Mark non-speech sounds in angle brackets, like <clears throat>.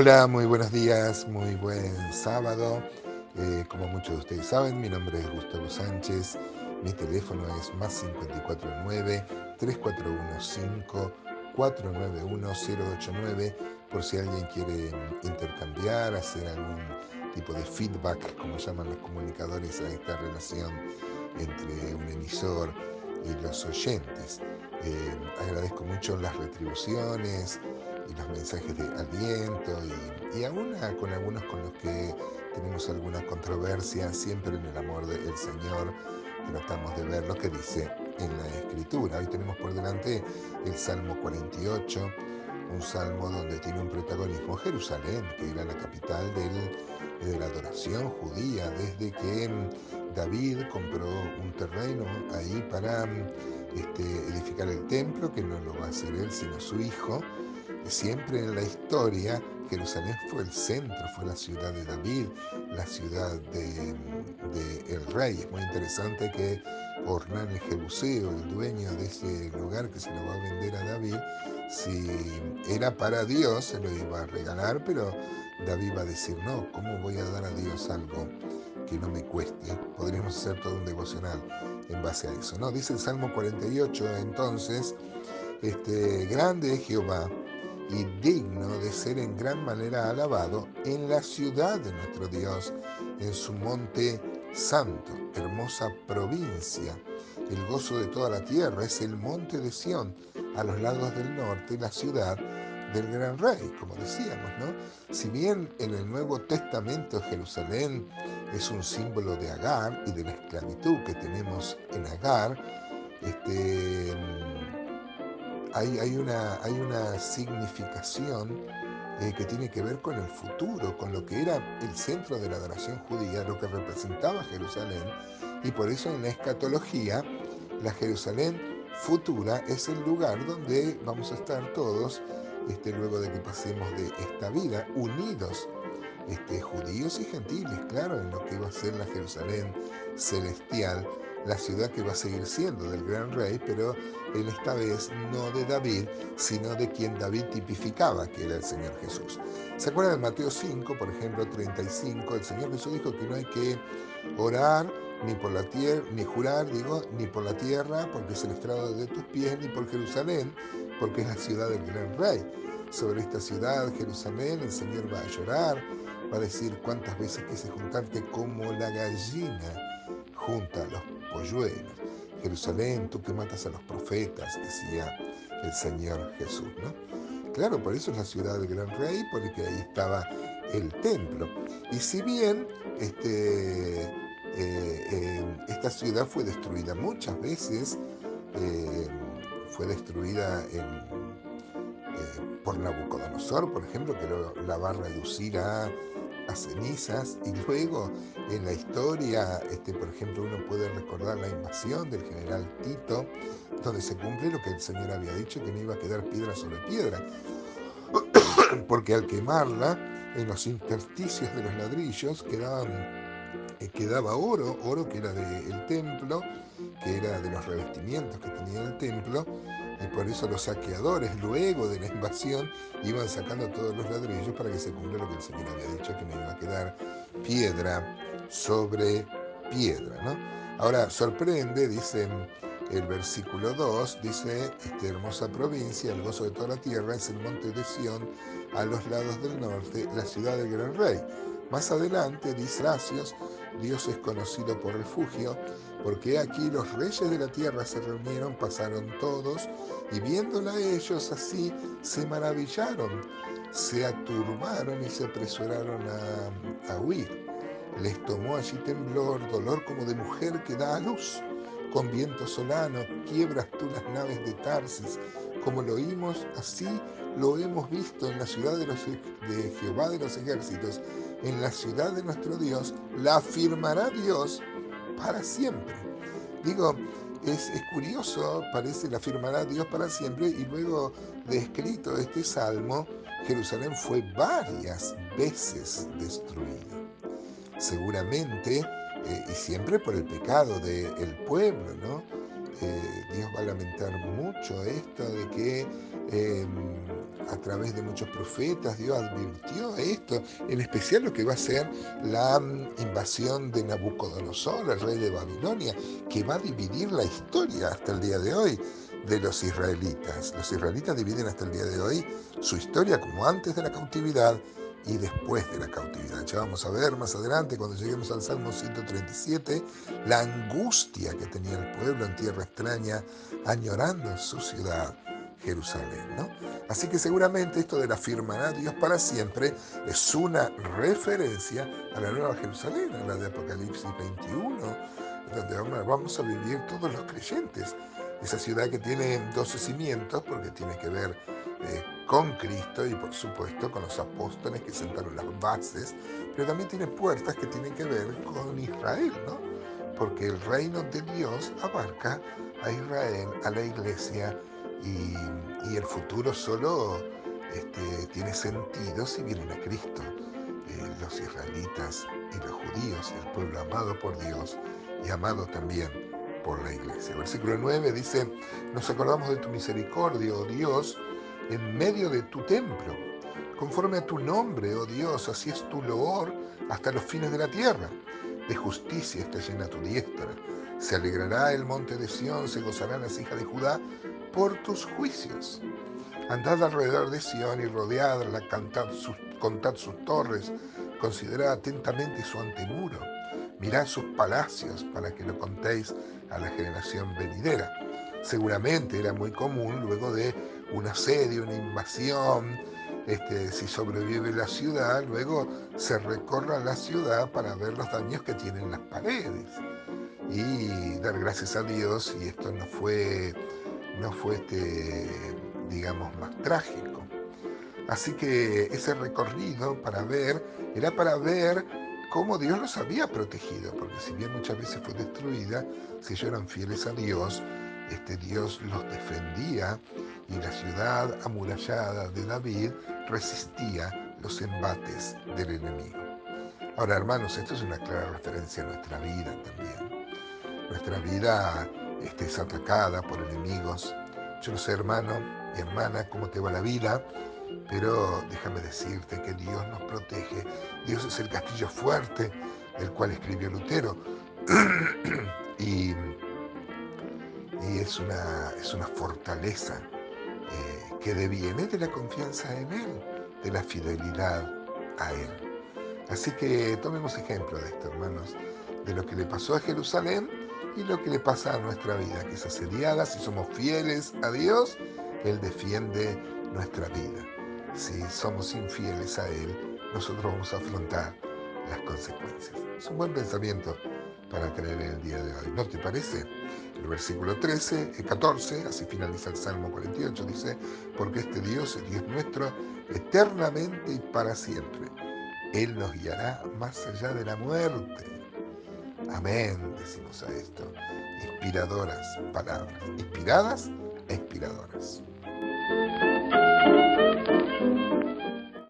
Hola, muy buenos días, muy buen sábado. Eh, como muchos de ustedes saben, mi nombre es Gustavo Sánchez, mi teléfono es más 549-3415-491-089 por si alguien quiere intercambiar, hacer algún tipo de feedback, como llaman los comunicadores a esta relación entre un emisor y los oyentes. Eh, agradezco mucho las retribuciones y los mensajes de aliento y, y aún con algunos con los que tenemos alguna controversia, siempre en el amor del Señor tratamos de ver lo que dice en la Escritura. Hoy tenemos por delante el Salmo 48, un salmo donde tiene un protagonismo Jerusalén, que era la capital del, de la adoración judía, desde que mm, David compró un terreno ahí para mm, este, edificar el templo, que no lo va a hacer él, sino su hijo. Siempre en la historia, Jerusalén fue el centro, fue la ciudad de David, la ciudad del de, rey. Es muy interesante que Ornán el Jebuseo, el dueño de ese lugar que se lo va a vender a David, si era para Dios, se lo iba a regalar, pero David va a decir, no, ¿cómo voy a dar a Dios algo que no me cueste? Podríamos hacer todo un devocional en base a eso, ¿no? Dice el Salmo 48, entonces, este, grande es Jehová y digno de ser en gran manera alabado en la ciudad de nuestro Dios, en su monte santo, hermosa provincia. El gozo de toda la tierra es el monte de Sión, a los lados del norte, la ciudad del gran rey, como decíamos, ¿no? Si bien en el Nuevo Testamento Jerusalén es un símbolo de Agar y de la esclavitud que tenemos en Agar, este, hay, una significación eh, que tiene que ver con el futuro, con lo que era el centro de la adoración judía, lo que representaba Jerusalén, y por eso en la escatología, la Jerusalén futura es el lugar donde vamos a estar todos, este, luego de que pasemos de esta vida, unidos, este, judíos y gentiles, claro, en lo que va a ser la Jerusalén celestial, la ciudad que va a seguir siendo del gran rey, pero en esta vez no de David, sino de quien David tipificaba, que era el Señor Jesús. ¿Se acuerdan de Mateo 5, por ejemplo, 35? El Señor Jesús dijo que no hay que orar ni por la tierra, ni jurar, digo, ni por la tierra, porque es el estrado de tus pies, ni por Jerusalén, porque es la ciudad del gran rey. Sobre esta ciudad, Jerusalén, el Señor va a llorar, va a decir cuántas veces quise juntarte como la gallina junta los polluelos. Jerusalén, tú que matas a los profetas, decía el Señor Jesús, ¿no? Claro, por eso es la ciudad del gran rey, porque ahí estaba el templo. Y si bien este, eh, eh, esta ciudad fue destruida muchas veces, eh, fue destruida en, por Nabucodonosor, por ejemplo, que lo, la va a reducir a cenizas y luego en la historia, este, por ejemplo, uno puede recordar la invasión del general Tito, donde se cumple lo que el Señor había dicho, que no iba a quedar piedra sobre piedra, <coughs> porque al quemarla, en los intersticios de los ladrillos quedaban, eh, quedaba oro, oro que era del templo, que era de los revestimientos que tenía el templo, y por eso los saqueadores, luego de la invasión, iban sacando todos los ladrillos para que se cumpla lo que el Señor había dicho, que no iba a quedar piedra sobre piedra. ¿no? Ahora, sorprende, dice el versículo 2, dice, esta hermosa provincia, el gozo de toda la tierra, es el monte de Sión, a los lados del norte, la ciudad del gran rey. Más adelante, dice Gracias, Dios es conocido por refugio, porque aquí los reyes de la tierra se reunieron, pasaron todos, y viéndola ellos así, se maravillaron, se aturbaron y se apresuraron a, a huir. Les tomó allí temblor, dolor como de mujer que da a luz. Con viento solano quiebras tú las naves de Tarsis, como lo oímos, así lo hemos visto en la ciudad de, los, de Jehová de los ejércitos, en la ciudad de nuestro Dios, la afirmará Dios para siempre. Digo, es, curioso, parece, la afirmará Dios para siempre, y luego de escrito este salmo, Jerusalén fue varias veces destruida. Seguramente, eh, y siempre por el pecado del pueblo, ¿no? Eh, Dios va a lamentar mucho esto de que em, a través de muchos profetas Dios advirtió esto, en especial lo que va a ser la mm, invasión de Nabucodonosor, el rey de Babilonia, que va a dividir la historia hasta el día de hoy de los israelitas. Los israelitas dividen hasta el día de hoy su historia como antes de la cautividad y después de la cautividad. Ya vamos a ver más adelante, cuando lleguemos al Salmo 137, la angustia que tenía el pueblo en tierra extraña, añorando su ciudad, Jerusalén. ¿no? Así que seguramente esto de la firmará Dios para siempre es una referencia a la nueva Jerusalén, a la de Apocalipsis 21, donde vamos a vivir todos los creyentes. Esa ciudad que tiene 12 cimientos, porque tiene que ver eh, con Cristo y por supuesto con los apóstoles que sentaron las bases, pero también tiene puertas que tienen que ver con Israel, ¿no? Porque el reino de Dios abarca a Israel, a la iglesia, y, el futuro solo este, tiene sentido si vienen a Cristo. Eh, los israelitas y los judíos, el pueblo amado por Dios y amado también por la iglesia. Versículo 9 dice, nos acordamos de tu misericordia, oh Dios, en medio de tu templo. Conforme a tu nombre, oh Dios, así es tu loor hasta los fines de la tierra. De justicia está llena tu diestra. Se alegrará el monte de Sión, se gozarán las hijas de Judá por tus juicios. Andad alrededor de Sión y rodeadla, cantad sus, contad sus torres, considerad atentamente su antemuro, mirad sus palacios para que lo contéis a la generación venidera. Seguramente era muy común luego de un asedio, una invasión, este, si sobrevive la ciudad, luego se recorra la ciudad para ver los daños que tienen las paredes y dar gracias a Dios y esto no fue, no fue este, digamos, más trágico. Así que ese recorrido para ver, era para ver cómo Dios los había protegido, porque si bien muchas veces fue destruida, si ellos eran fieles a Dios, este Dios los defendía y la ciudad amurallada de David resistía los embates del enemigo. Ahora, hermanos, esto es una clara referencia a nuestra vida también. Nuestra vida este, es atacada por enemigos. Yo no sé, hermano y hermana, cómo te va la vida, pero déjame decirte que Dios nos protege. Dios es el castillo fuerte del cual escribió Lutero. <clears throat> y, es, una, es una fortaleza eh, que deviene de la confianza en Él, de la fidelidad a Él. Así que tomemos ejemplo de esto, hermanos, de lo que le pasó a Jerusalén y lo que le pasa a nuestra vida, que es asediada, si somos fieles a Dios, Él defiende nuestra vida si somos infieles a Él, nosotros vamos a afrontar las consecuencias. Es un buen pensamiento para creer en el día de hoy. ¿No te parece? El versículo 13, el 14, así finaliza el Salmo 48, dice, porque este Dios es Dios nuestro eternamente y para siempre. Él nos guiará más allá de la muerte. Amén, decimos a esto. Inspiradoras palabras, inspiradas e inspiradoras.